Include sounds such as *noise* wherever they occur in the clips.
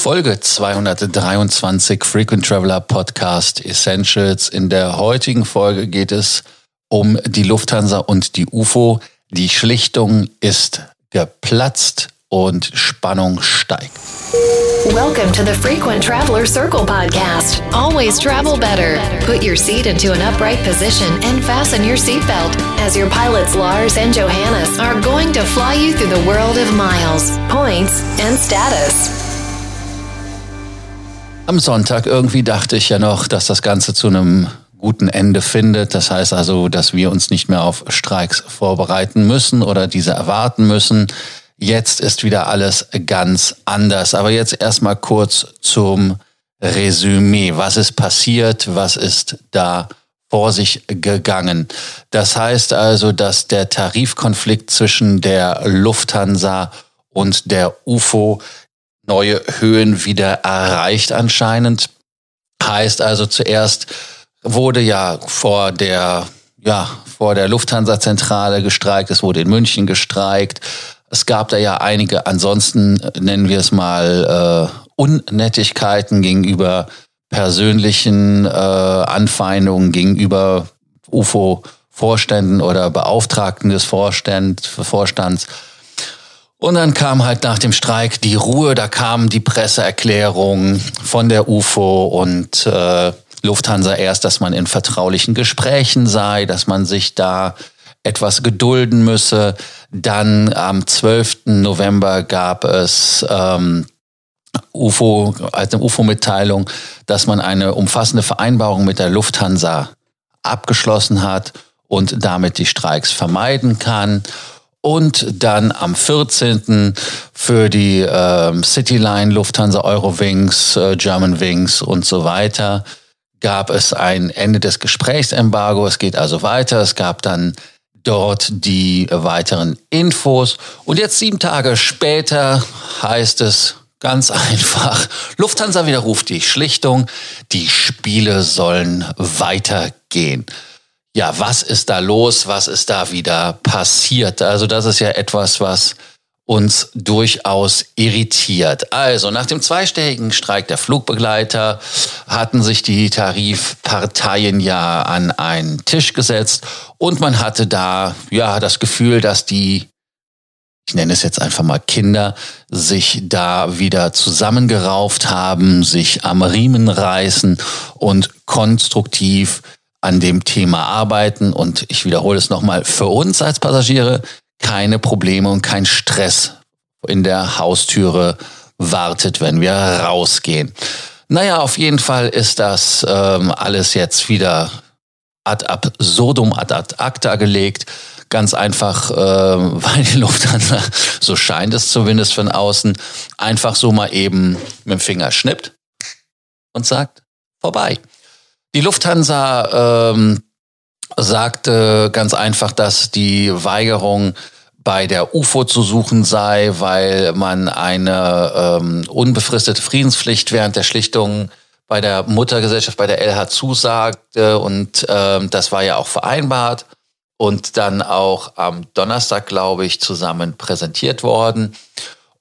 Folge 223 Frequent Traveler Podcast Essentials. In der heutigen Folge geht es um die Lufthansa und die UFO. Die Schlichtung ist geplatzt und Spannung steigt. Welcome to the Frequent Traveler Circle podcast. Always travel better. Put your seat into an upright position and fasten your seatbelt as your pilots Lars and Johannes are going to fly you through the world of miles, points, and status. Am Sonntag irgendwie dachte ich ja noch, dass das Ganze zu einem guten Ende findet. Das heißt also, dass wir uns nicht mehr auf Streiks vorbereiten müssen oder diese erwarten müssen. Jetzt ist wieder alles ganz anders. Aber jetzt erstmal kurz zum Resümee. Was ist passiert? Was ist da vor sich gegangen? Das heißt also, dass der Tarifkonflikt zwischen der Lufthansa und der UFO neue Höhen wieder erreicht anscheinend. Heißt also zuerst wurde ja vor der ja, vor der Lufthansa-Zentrale gestreikt, es wurde in München gestreikt. Es gab da ja einige, ansonsten nennen wir es mal äh, Unnettigkeiten gegenüber persönlichen äh, Anfeindungen gegenüber UFO-Vorständen oder Beauftragten des Vorstand, Vorstands. Und dann kam halt nach dem Streik die Ruhe, da kam die Presseerklärung von der UFO und äh, Lufthansa erst, dass man in vertraulichen Gesprächen sei, dass man sich da etwas gedulden müsse. Dann am 12. November gab es ähm, UFO, als eine UFO-Mitteilung, dass man eine umfassende Vereinbarung mit der Lufthansa abgeschlossen hat und damit die Streiks vermeiden kann. Und dann am 14. für die äh, Cityline, Lufthansa, Eurowings, äh, Germanwings und so weiter gab es ein Ende des Gesprächsembargos. Es geht also weiter. Es gab dann dort die weiteren Infos. Und jetzt sieben Tage später heißt es ganz *laughs* einfach, Lufthansa widerruft die Schlichtung, die Spiele sollen weitergehen. Ja, was ist da los? Was ist da wieder passiert? Also das ist ja etwas, was uns durchaus irritiert. Also nach dem zweistelligen Streik der Flugbegleiter hatten sich die Tarifparteien ja an einen Tisch gesetzt und man hatte da ja das Gefühl, dass die ich nenne es jetzt einfach mal Kinder, sich da wieder zusammengerauft haben, sich am Riemen reißen und konstruktiv an dem Thema arbeiten. Und ich wiederhole es nochmal, für uns als Passagiere keine Probleme und kein Stress in der Haustüre wartet, wenn wir rausgehen. Naja, auf jeden Fall ist das ähm, alles jetzt wieder ad absurdum, ad ad acta gelegt. Ganz einfach, äh, *laughs* weil die Lufthansa, *laughs* so scheint es zumindest von außen, einfach so mal eben mit dem Finger schnippt und sagt, vorbei. Die Lufthansa ähm, sagte ganz einfach, dass die Weigerung bei der UFO zu suchen sei, weil man eine ähm, unbefristete Friedenspflicht während der Schlichtung bei der Muttergesellschaft, bei der LH zusagte und ähm, das war ja auch vereinbart und dann auch am Donnerstag, glaube ich, zusammen präsentiert worden.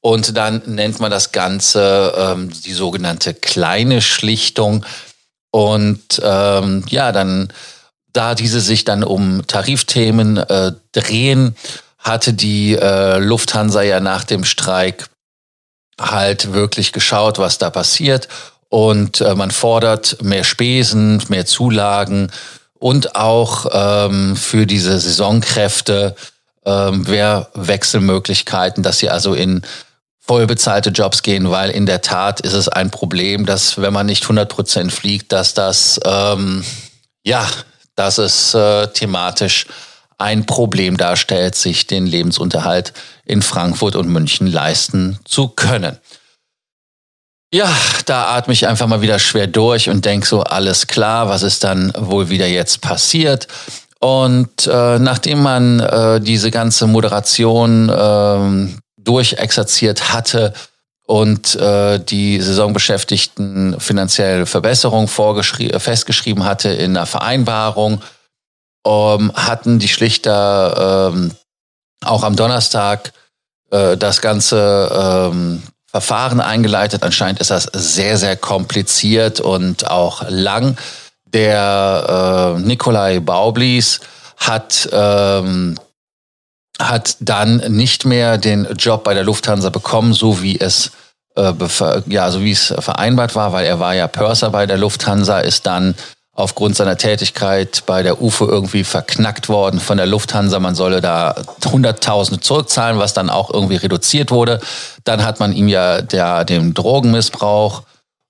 Und dann nennt man das Ganze ähm, die sogenannte kleine Schlichtung. Und ähm, ja, dann da diese sich dann um Tarifthemen äh, drehen, hatte die äh, Lufthansa ja nach dem Streik halt wirklich geschaut, was da passiert. Und äh, man fordert mehr Spesen, mehr Zulagen und auch ähm, für diese Saisonkräfte ähm, mehr Wechselmöglichkeiten, dass sie also in vollbezahlte Jobs gehen, weil in der Tat ist es ein Problem, dass wenn man nicht 100 Prozent fliegt, dass das ähm, ja dass es äh, thematisch ein Problem darstellt, sich den Lebensunterhalt in Frankfurt und München leisten zu können. Ja, da atme ich einfach mal wieder schwer durch und denke so, alles klar, was ist dann wohl wieder jetzt passiert? Und äh, nachdem man äh, diese ganze Moderation äh, durchexerziert hatte, und äh, die Saisonbeschäftigten finanzielle Verbesserung festgeschrieben hatte in einer Vereinbarung, ähm, hatten die Schlichter ähm, auch am Donnerstag äh, das Ganze ähm, Verfahren eingeleitet. Anscheinend ist das sehr, sehr kompliziert und auch lang. Der äh, Nikolai Baublis hat, ähm, hat dann nicht mehr den Job bei der Lufthansa bekommen, so wie es äh, ja, so wie es vereinbart war, weil er war ja Purser bei der Lufthansa, ist dann aufgrund seiner Tätigkeit bei der UFO irgendwie verknackt worden von der Lufthansa. Man solle da Hunderttausende zurückzahlen, was dann auch irgendwie reduziert wurde. Dann hat man ihm ja der, dem Drogenmissbrauch,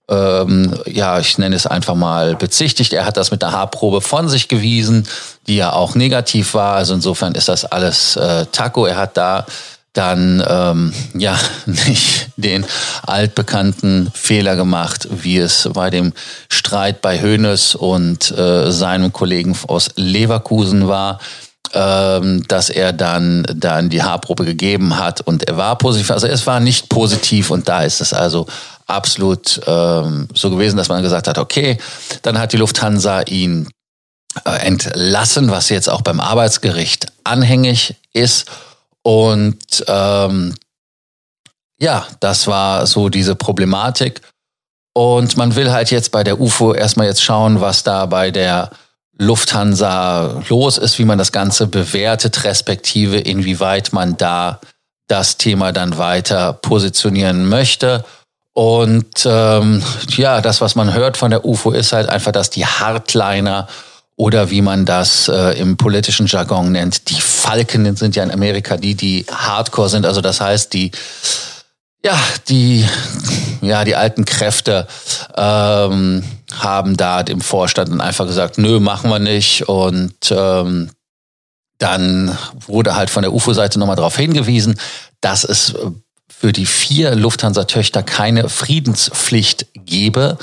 ähm, ja, ich nenne es einfach mal bezichtigt. Er hat das mit der Haarprobe von sich gewiesen, die ja auch negativ war. Also insofern ist das alles äh, Taco. Er hat da dann ähm, ja *laughs* nicht den altbekannten Fehler gemacht, wie es bei dem Streit bei Hoeneß und äh, seinem Kollegen aus Leverkusen war, ähm, dass er dann dann die Haarprobe gegeben hat und er war positiv. Also es war nicht positiv und da ist es also absolut ähm, so gewesen, dass man gesagt hat, okay, dann hat die Lufthansa ihn äh, entlassen, was jetzt auch beim Arbeitsgericht anhängig ist und ähm, ja, das war so diese Problematik. Und man will halt jetzt bei der UFO erstmal jetzt schauen, was da bei der Lufthansa los ist, wie man das Ganze bewertet, respektive inwieweit man da das Thema dann weiter positionieren möchte. Und ähm, ja, das, was man hört von der UFO, ist halt einfach, dass die Hardliner oder wie man das äh, im politischen Jargon nennt, die Falken sind ja in Amerika die, die Hardcore sind. Also das heißt, die ja, die, ja, die alten Kräfte ähm, haben da dem Vorstand einfach gesagt, nö, machen wir nicht. Und ähm, dann wurde halt von der UFO-Seite nochmal darauf hingewiesen, dass es für die vier Lufthansa-Töchter keine Friedenspflicht gebe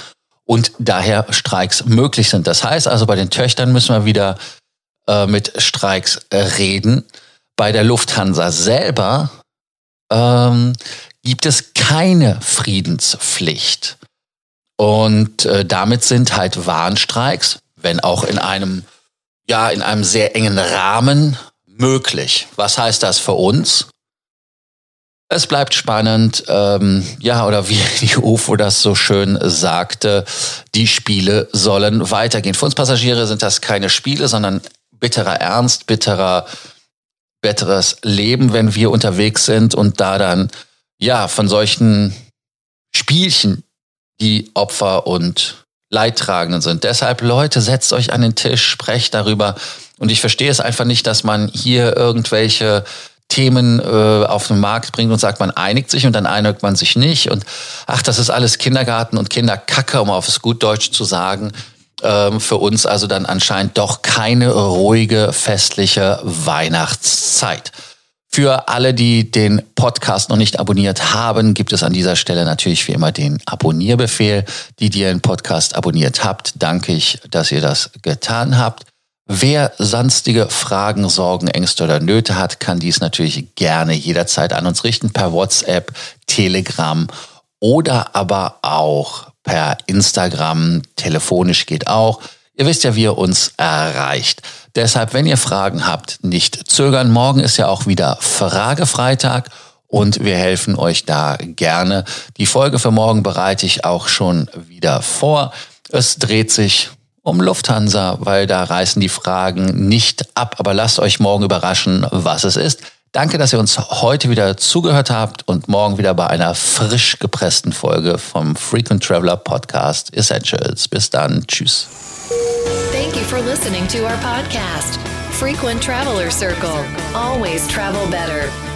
und daher Streiks möglich sind. Das heißt also, bei den Töchtern müssen wir wieder äh, mit Streiks äh, reden. Bei der Lufthansa selber ähm, gibt es keine Friedenspflicht. Und äh, damit sind halt Warnstreiks, wenn auch in einem, ja, in einem sehr engen Rahmen möglich. Was heißt das für uns? Es bleibt spannend, ähm, ja, oder wie *laughs* die UFO das so schön sagte, die Spiele sollen weitergehen. Für uns Passagiere sind das keine Spiele, sondern bitterer Ernst, bitterer, betteres Leben, wenn wir unterwegs sind und da dann, ja, von solchen Spielchen die Opfer und Leidtragenden sind. Deshalb, Leute, setzt euch an den Tisch, sprecht darüber. Und ich verstehe es einfach nicht, dass man hier irgendwelche Themen äh, auf den Markt bringt und sagt, man einigt sich und dann einigt man sich nicht. Und ach, das ist alles Kindergarten und Kinderkacke, um auf es gut Deutsch zu sagen. Ähm, für uns also dann anscheinend doch keine ruhige, festliche Weihnachtszeit. Für alle, die den Podcast noch nicht abonniert haben, gibt es an dieser Stelle natürlich wie immer den Abonnierbefehl. Die, die den Podcast abonniert habt, danke ich, dass ihr das getan habt. Wer sonstige Fragen, Sorgen, Ängste oder Nöte hat, kann dies natürlich gerne jederzeit an uns richten per WhatsApp, Telegram oder aber auch per Instagram. Telefonisch geht auch. Ihr wisst ja, wie ihr uns erreicht. Deshalb, wenn ihr Fragen habt, nicht zögern. Morgen ist ja auch wieder Fragefreitag und wir helfen euch da gerne. Die Folge für morgen bereite ich auch schon wieder vor. Es dreht sich um Lufthansa, weil da reißen die Fragen nicht ab. Aber lasst euch morgen überraschen, was es ist. Danke, dass ihr uns heute wieder zugehört habt und morgen wieder bei einer frisch gepressten Folge vom Frequent Traveler Podcast Essentials. Bis dann. Tschüss. Thank you for listening to our podcast, Frequent Traveler Circle. Always travel better.